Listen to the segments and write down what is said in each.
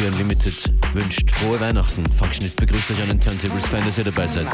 FM4 Unlimited wünscht frohe Weihnachten. Functionist begrüßt euch an den Turntables. Fein, dass ihr dabei seid.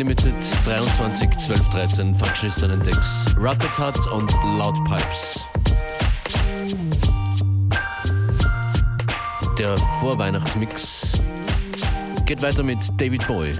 Unlimited 23 12 13 Faschisten Decks. Ratatat und Loudpipes. Der Vorweihnachtsmix geht weiter mit David Boy.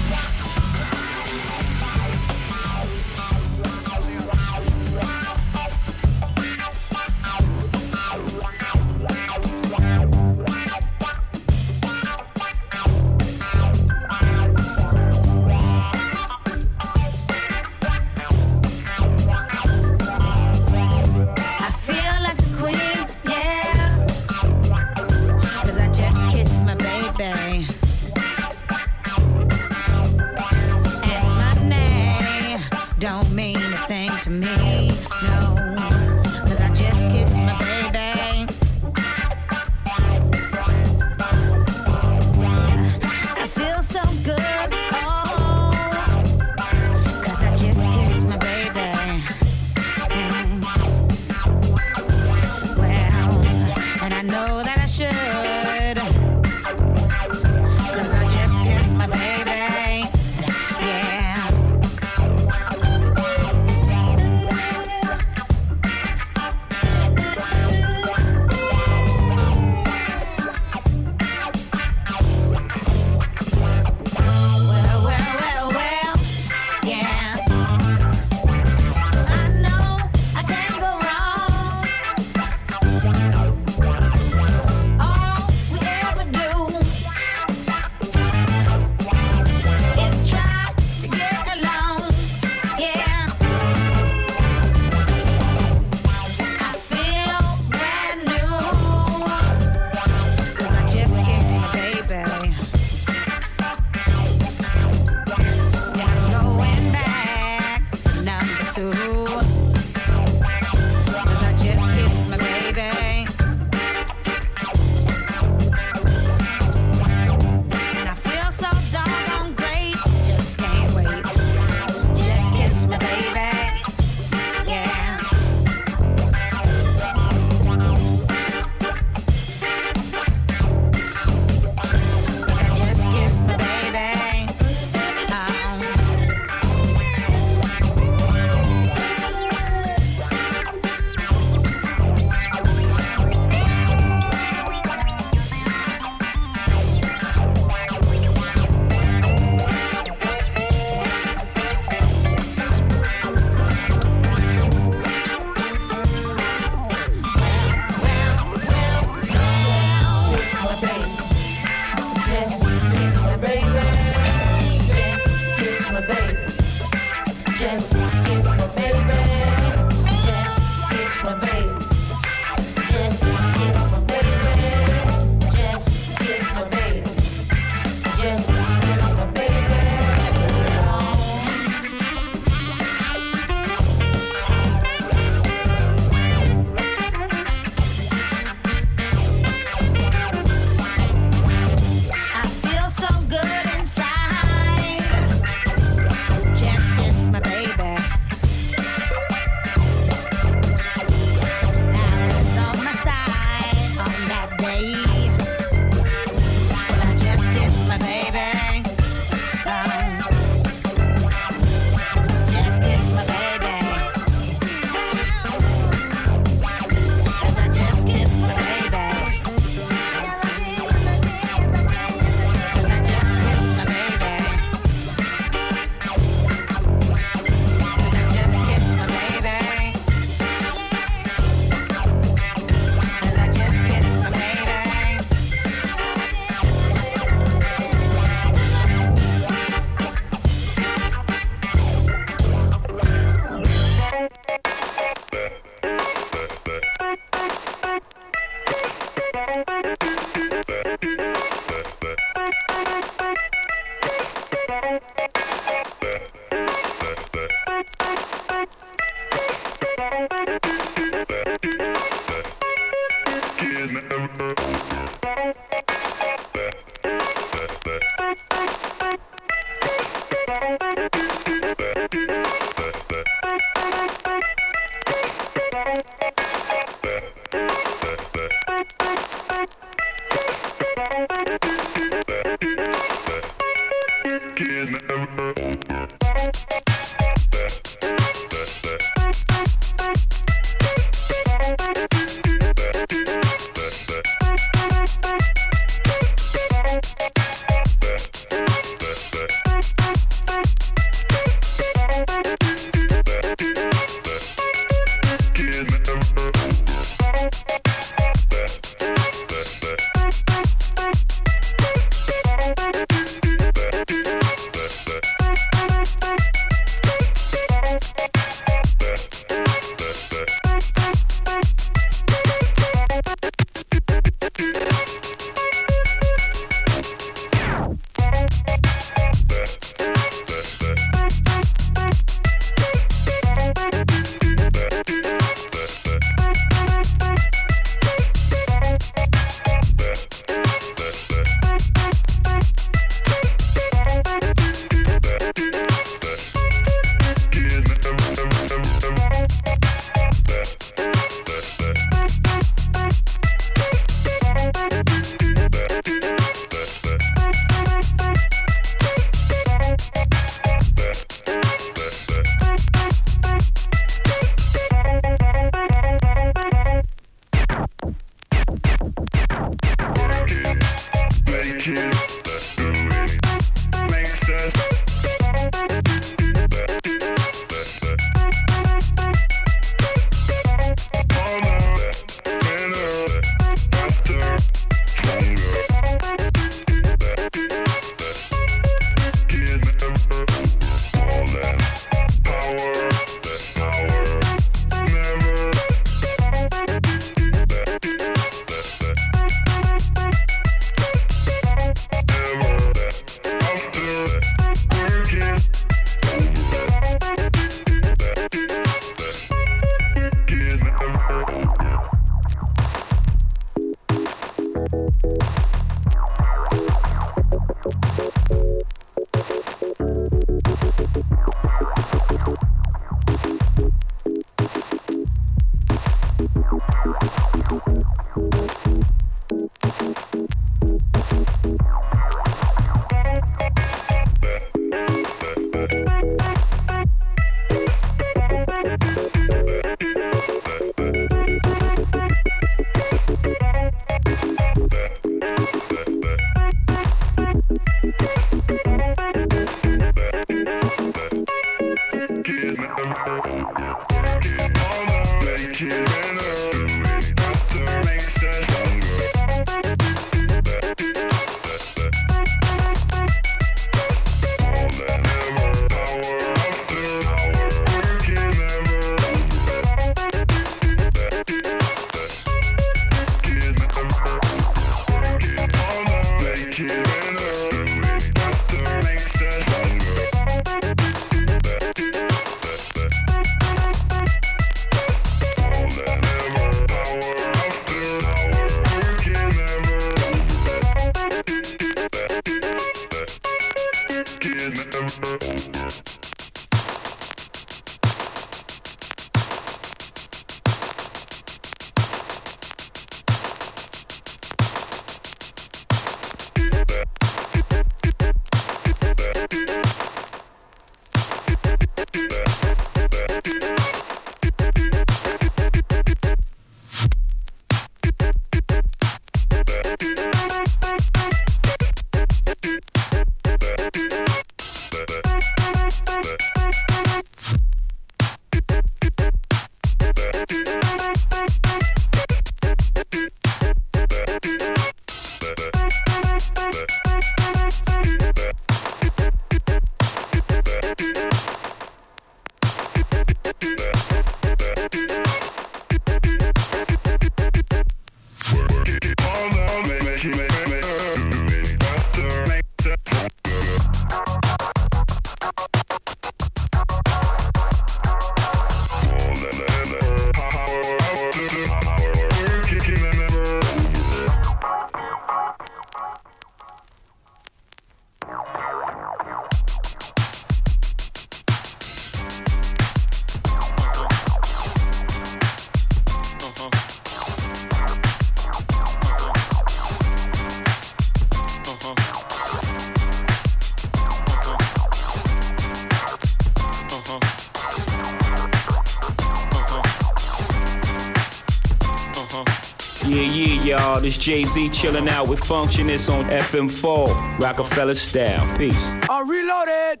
Y'all. Jay Z chilling out with Functionist on FM4, Rockefeller style. Peace. I reloaded.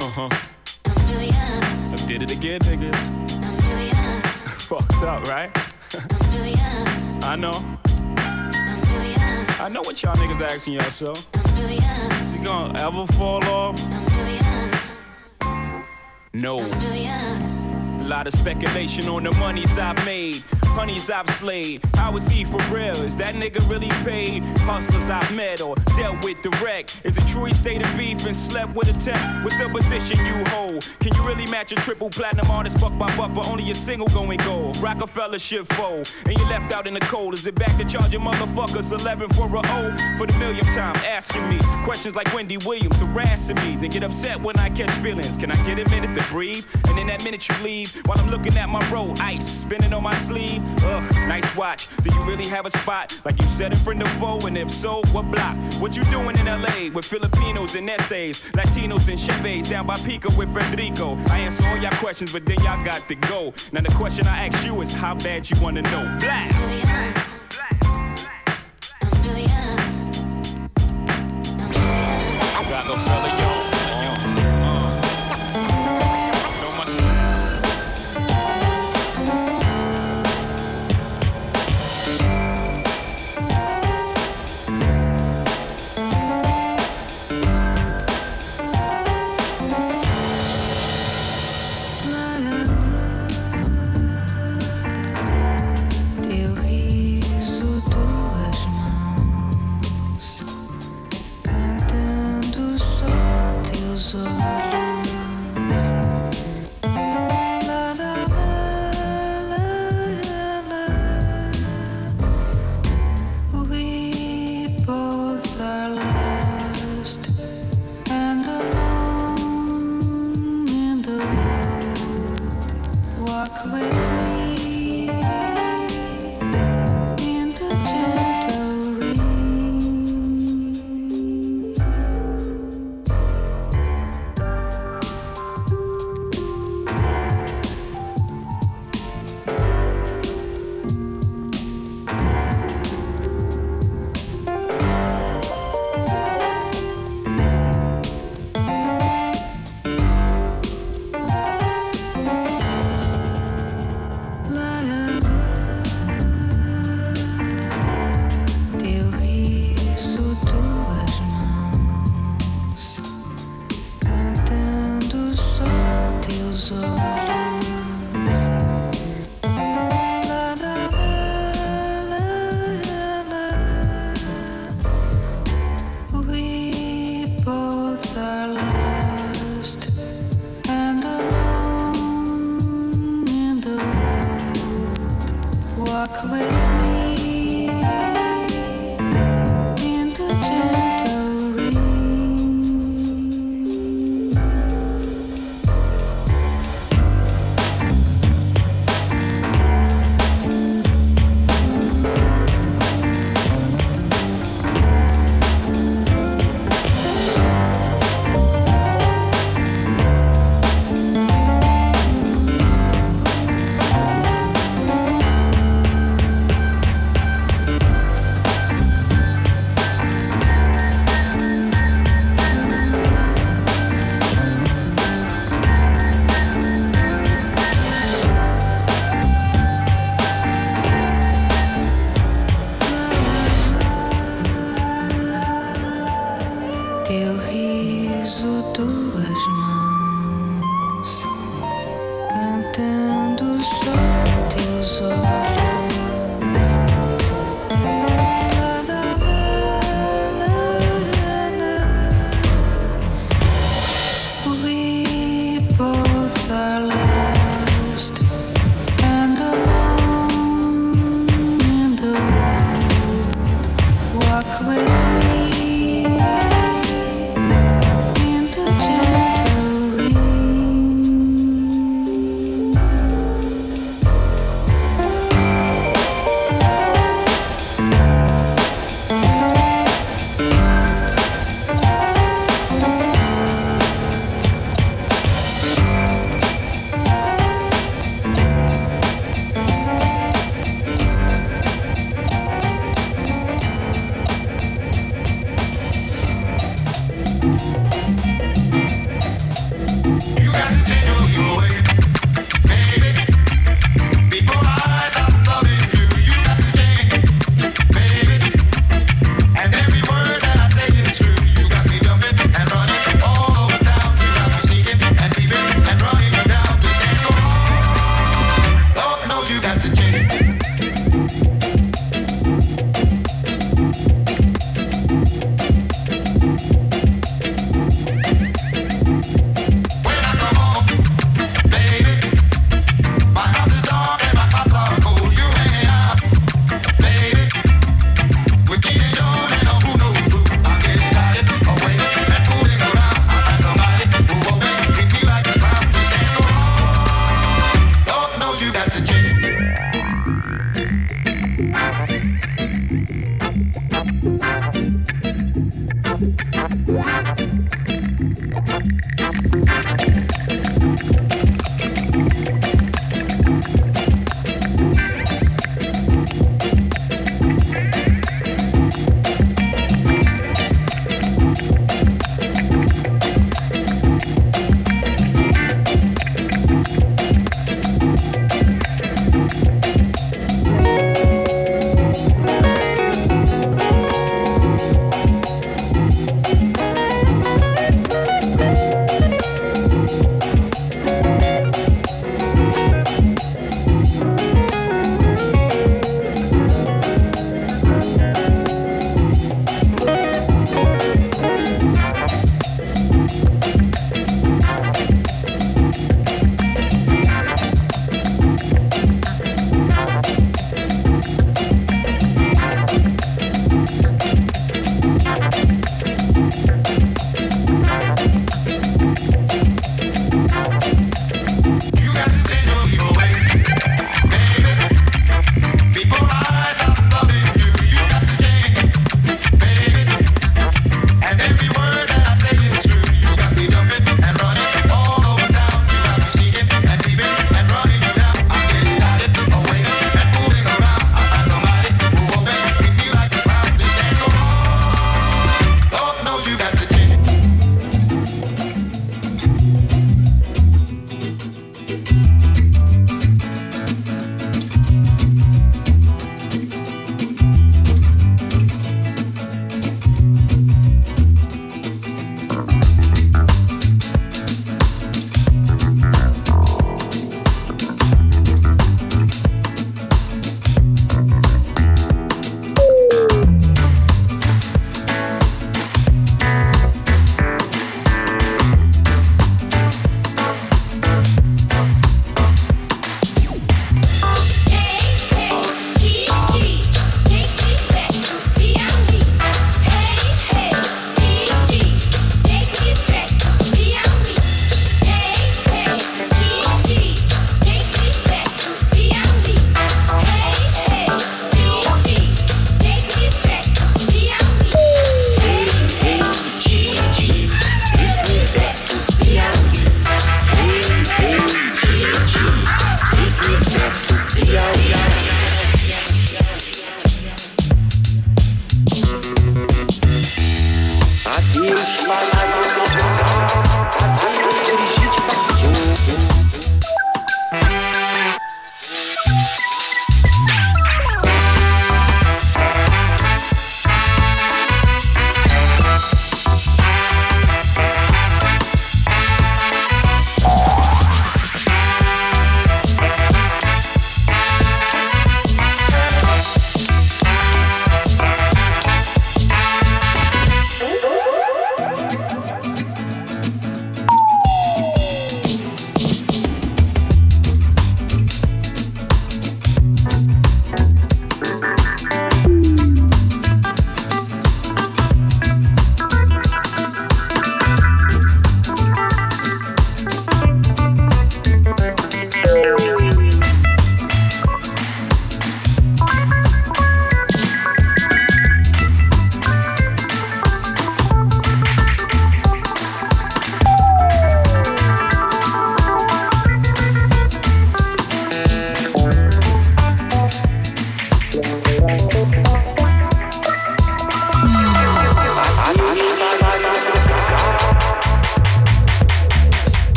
Uh huh. I did it again, niggas. Fucked up, right? I know. I know what y'all niggas asking yourself. Is it gonna ever fall off? No. A lot of speculation on the monies I've made honeys I've slayed. How is he for real? Is that nigga really paid? Hustlers I've met or dealt with direct. Is it true he stayed in beef and slept with a tech? With the position you hold, can you really match a triple platinum artist buck by buck, but only a single going gold? Rockefeller shit fold, and you left out in the cold. Is it back to charging motherfuckers 11 for a O? For the millionth time, asking me questions like Wendy Williams harassing me. They get upset when I catch feelings. Can I get a minute to breathe? And in that minute you leave, while I'm looking at my roll, ice spinning on my sleeve. Ugh, nice watch. Do you really have a spot? Like you said in front of foe, and if so, what block? What you doing in LA with Filipinos and essays, Latinos and Chevys down by Pico with Federico? I answer all y'all questions, but then y'all got to go. Now the question I ask you is how bad you wanna know. Black.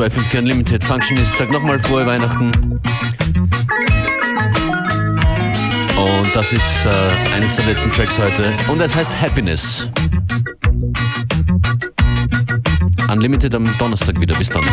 War FM4 Unlimited. Functionist sagt nochmal frohe Weihnachten. Und das ist äh, eines der letzten Tracks heute. Und es heißt Happiness. Unlimited am Donnerstag wieder. Bis dann.